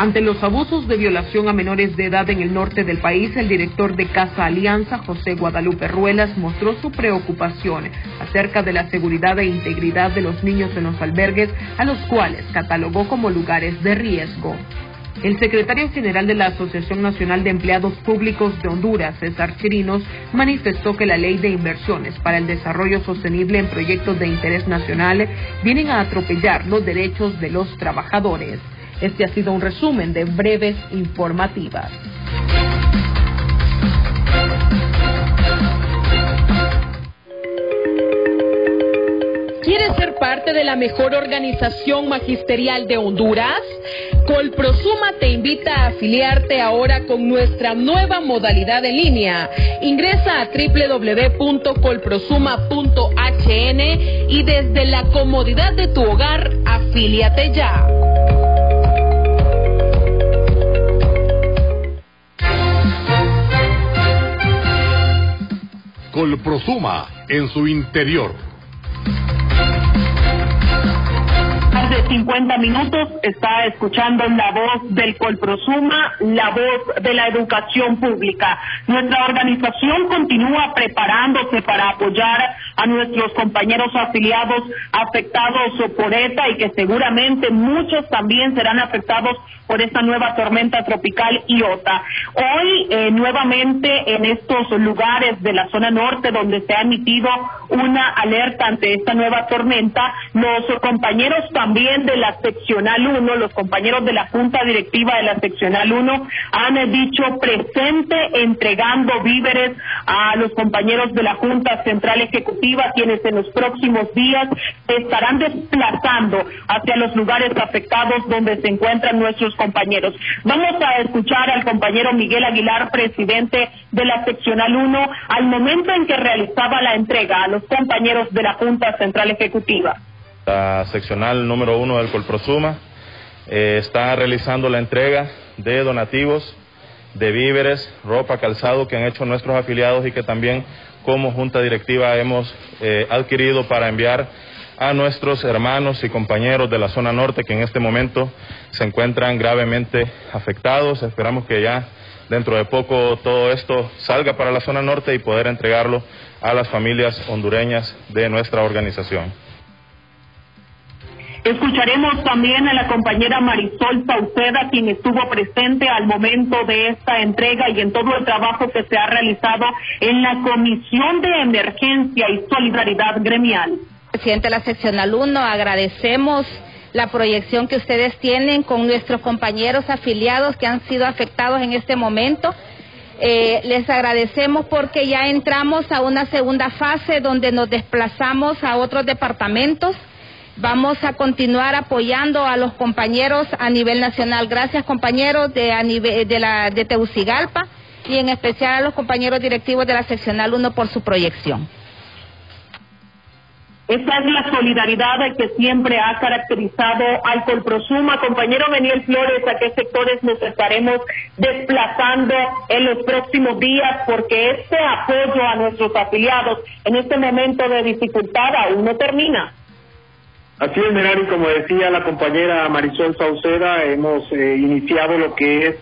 Ante los abusos de violación a menores de edad en el norte del país, el director de Casa Alianza, José Guadalupe Ruelas, mostró su preocupación acerca de la seguridad e integridad de los niños en los albergues, a los cuales catalogó como lugares de riesgo. El secretario general de la Asociación Nacional de Empleados Públicos de Honduras, César Chirinos, manifestó que la ley de inversiones para el desarrollo sostenible en proyectos de interés nacional vienen a atropellar los derechos de los trabajadores. Este ha sido un resumen de breves informativas. ¿Quieres ser parte de la mejor organización magisterial de Honduras? Colprosuma te invita a afiliarte ahora con nuestra nueva modalidad en línea. Ingresa a www.colprosuma.hn y desde la comodidad de tu hogar, afíliate ya. Colprosuma en su interior de 50 minutos está escuchando la voz del Colprosuma, la voz de la educación pública. Nuestra organización continúa preparándose para apoyar a nuestros compañeros afiliados afectados por esta y que seguramente muchos también serán afectados por esta nueva tormenta tropical Iota. Hoy, eh, nuevamente, en estos lugares de la zona norte donde se ha emitido una alerta ante esta nueva tormenta, los compañeros también de la seccional 1, los compañeros de la Junta Directiva de la seccional 1, han dicho presente entregando víveres a los compañeros de la Junta Central Ejecutiva, quienes en los próximos días estarán desplazando hacia los lugares afectados donde se encuentran nuestros compañeros. Vamos a escuchar al compañero Miguel Aguilar, presidente de la seccional 1, al momento en que realizaba la entrega a los compañeros de la Junta Central Ejecutiva. La seccional número 1 del Colprosuma eh, está realizando la entrega de donativos de víveres, ropa, calzado que han hecho nuestros afiliados y que también como junta directiva hemos eh, adquirido para enviar a nuestros hermanos y compañeros de la zona norte que en este momento se encuentran gravemente afectados. Esperamos que ya dentro de poco todo esto salga para la zona norte y poder entregarlo a las familias hondureñas de nuestra organización. Escucharemos también a la compañera Marisol Sauceda, quien estuvo presente al momento de esta entrega y en todo el trabajo que se ha realizado en la Comisión de Emergencia y Solidaridad Gremial. Presidente de la seccional 1, agradecemos la proyección que ustedes tienen con nuestros compañeros afiliados que han sido afectados en este momento. Eh, les agradecemos porque ya entramos a una segunda fase donde nos desplazamos a otros departamentos. Vamos a continuar apoyando a los compañeros a nivel nacional. Gracias compañeros de, a nivel, de, la, de Teucigalpa y en especial a los compañeros directivos de la seccional 1 por su proyección. Esa es la solidaridad que siempre ha caracterizado al Colprosuma. Compañero Beniel Flores, ¿a qué sectores nos estaremos desplazando en los próximos días? Porque este apoyo a nuestros afiliados en este momento de dificultad aún no termina. Así es, Menari, como decía la compañera Marisol Sauceda, hemos eh, iniciado lo que es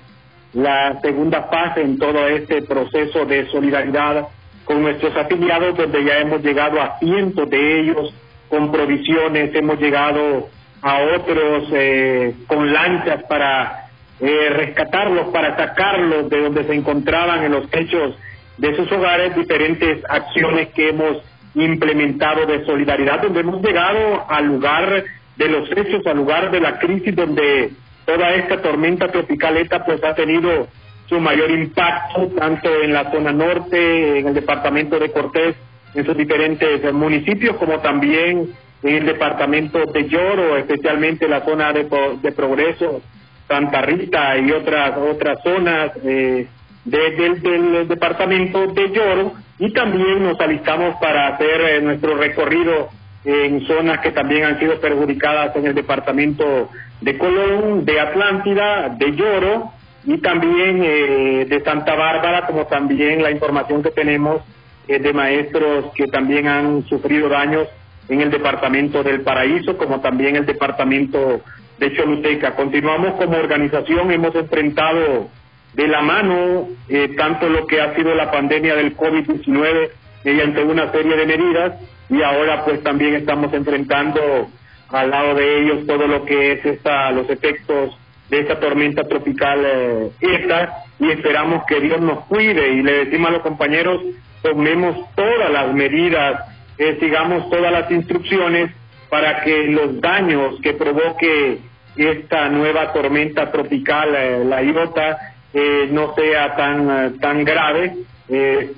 la segunda fase en todo este proceso de solidaridad con nuestros afiliados, donde ya hemos llegado a cientos de ellos con provisiones, hemos llegado a otros eh, con lanchas para eh, rescatarlos, para sacarlos de donde se encontraban en los techos de sus hogares, diferentes acciones que hemos implementado de solidaridad, donde hemos llegado al lugar de los hechos, al lugar de la crisis, donde toda esta tormenta tropical ETA pues ha tenido su mayor impacto tanto en la zona norte, en el departamento de Cortés, en sus diferentes municipios, como también en el departamento de Lloro, especialmente la zona de, Progreso, Santa Rita y otras otras zonas eh, del departamento de Lloro y también nos alistamos para hacer eh, nuestro recorrido en zonas que también han sido perjudicadas en el departamento de Colón, de Atlántida, de Lloro y también eh, de Santa Bárbara, como también la información que tenemos eh, de maestros que también han sufrido daños en el departamento del Paraíso, como también el departamento de Choluteca. Continuamos como organización, hemos enfrentado de la mano eh, tanto lo que ha sido la pandemia del COVID-19 mediante una serie de medidas y ahora pues también estamos enfrentando al lado de ellos todo lo que es esta, los efectos de esta tormenta tropical eh, esta y esperamos que Dios nos cuide y le decimos a los compañeros tomemos todas las medidas, eh, sigamos todas las instrucciones para que los daños que provoque esta nueva tormenta tropical, eh, la Iota, eh, no sea tan, tan grave.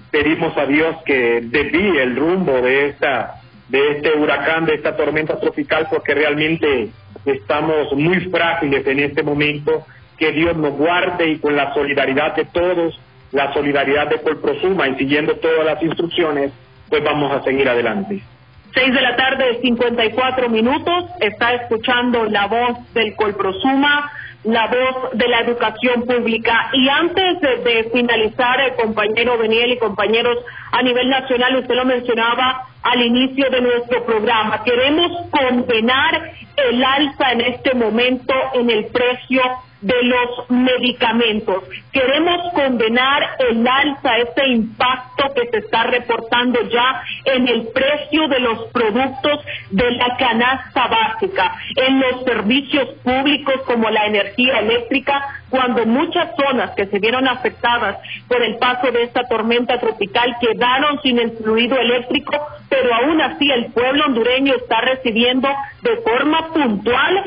pedimos a Dios que desvíe el rumbo de esta de este huracán, de esta tormenta tropical, porque realmente estamos muy frágiles en este momento. Que Dios nos guarde y con la solidaridad de todos, la solidaridad de Colprosuma y siguiendo todas las instrucciones, pues vamos a seguir adelante. Seis de la tarde, 54 minutos. Está escuchando la voz del Colprosuma, la voz de la educación pública. Y antes de, finalizar, el compañero Beniel y compañeros a nivel nacional, usted lo mencionaba al inicio de nuestro programa. Queremos condenar el alza en este momento en el precio de los medicamentos. Queremos condenar el alza, ese impacto que se está reportando ya en el precio de los productos de la canasta básica, en los servicios públicos como la energía eléctrica, cuando muchas zonas que se vieron afectadas por el paso de esta tormenta tropical quedaron sin el fluido eléctrico, pero aún así el pueblo hondureño está recibiendo de forma puntual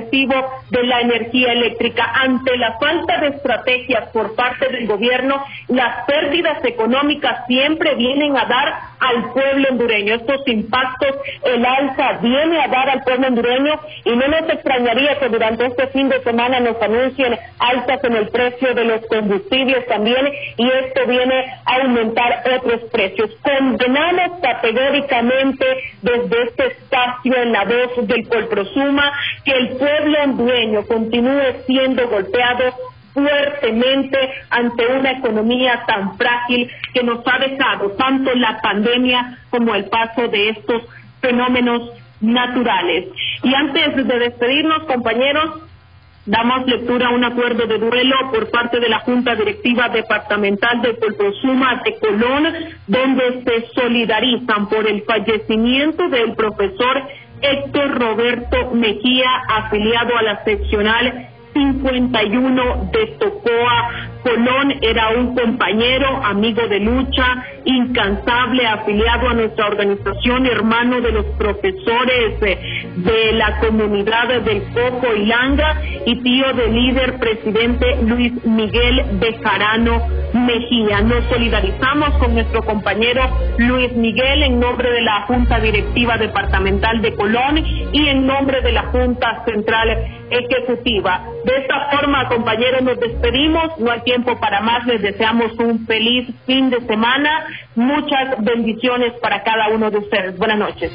de la energía eléctrica. Ante la falta de estrategias por parte del gobierno, las pérdidas económicas siempre vienen a dar al pueblo hondureño. Estos impactos, el alza viene a dar al pueblo hondureño y no nos extrañaría que durante este fin de semana nos anuncien alzas en el precio de los combustibles también y esto viene a aumentar otros precios. Condenamos categóricamente desde este espacio en la voz del Colprosuma que el pueblo hondureño continúe siendo golpeado fuertemente ante una economía tan frágil que nos ha dejado tanto la pandemia como el paso de estos fenómenos naturales. Y antes de despedirnos, compañeros, damos lectura a un acuerdo de duelo por parte de la Junta Directiva Departamental de Colprosuma de Colón, donde se solidarizan por el fallecimiento del profesor Héctor Roberto Mejía, afiliado a la seccional 51 de Tocoa. Colón era un compañero, amigo de lucha, incansable, afiliado a nuestra organización, hermano de los profesores eh, de la comunidad del Coco y Langa y tío del líder presidente Luis Miguel Bejarano Mejía. Nos solidarizamos con nuestro compañero Luis Miguel en nombre de la Junta Directiva Departamental de Colón y en nombre de la Junta Central Ejecutiva. De esta forma, compañeros, nos despedimos. No hay tiempo para más. Les deseamos un feliz fin de semana. Muchas bendiciones para cada uno de ustedes. Buenas noches.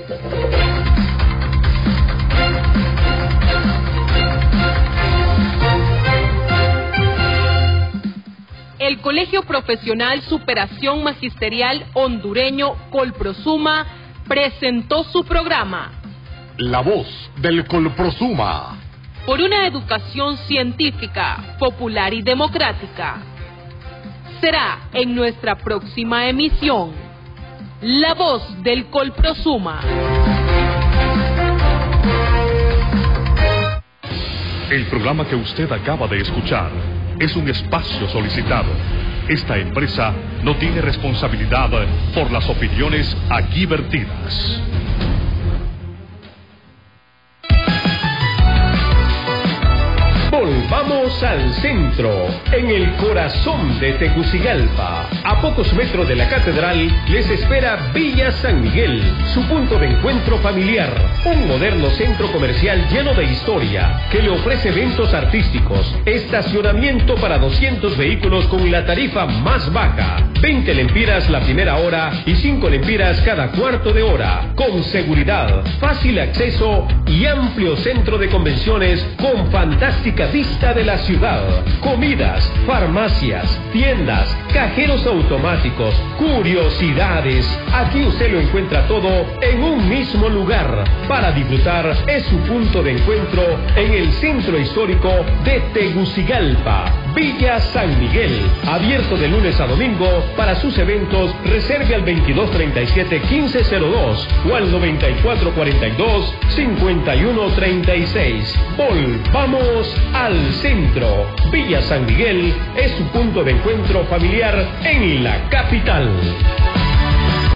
El Colegio Profesional Superación Magisterial Hondureño Colprosuma presentó su programa La voz del Colprosuma. Por una educación científica, popular y democrática. Será en nuestra próxima emisión. La voz del Colprosuma. El programa que usted acaba de escuchar es un espacio solicitado. Esta empresa no tiene responsabilidad por las opiniones aquí vertidas. Volvamos al centro, en el corazón de Tegucigalpa. A pocos metros de la catedral les espera Villa San Miguel, su punto de encuentro familiar. Un moderno centro comercial lleno de historia que le ofrece eventos artísticos, estacionamiento para 200 vehículos con la tarifa más baja, 20 lempiras la primera hora y 5 lempiras cada cuarto de hora, con seguridad, fácil acceso y amplio centro de convenciones con fantástica vista de la ciudad. Comidas, farmacias, tiendas, cajeros automáticos, curiosidades. Aquí usted lo encuentra todo en un mismo lugar. Para disfrutar es su punto de encuentro en el centro histórico de Tegucigalpa, Villa San Miguel. Abierto de lunes a domingo para sus eventos. Reserve al 2237-1502 o al 9442-5136. Volvamos al centro. Villa San Miguel es su punto de encuentro familiar en la capital.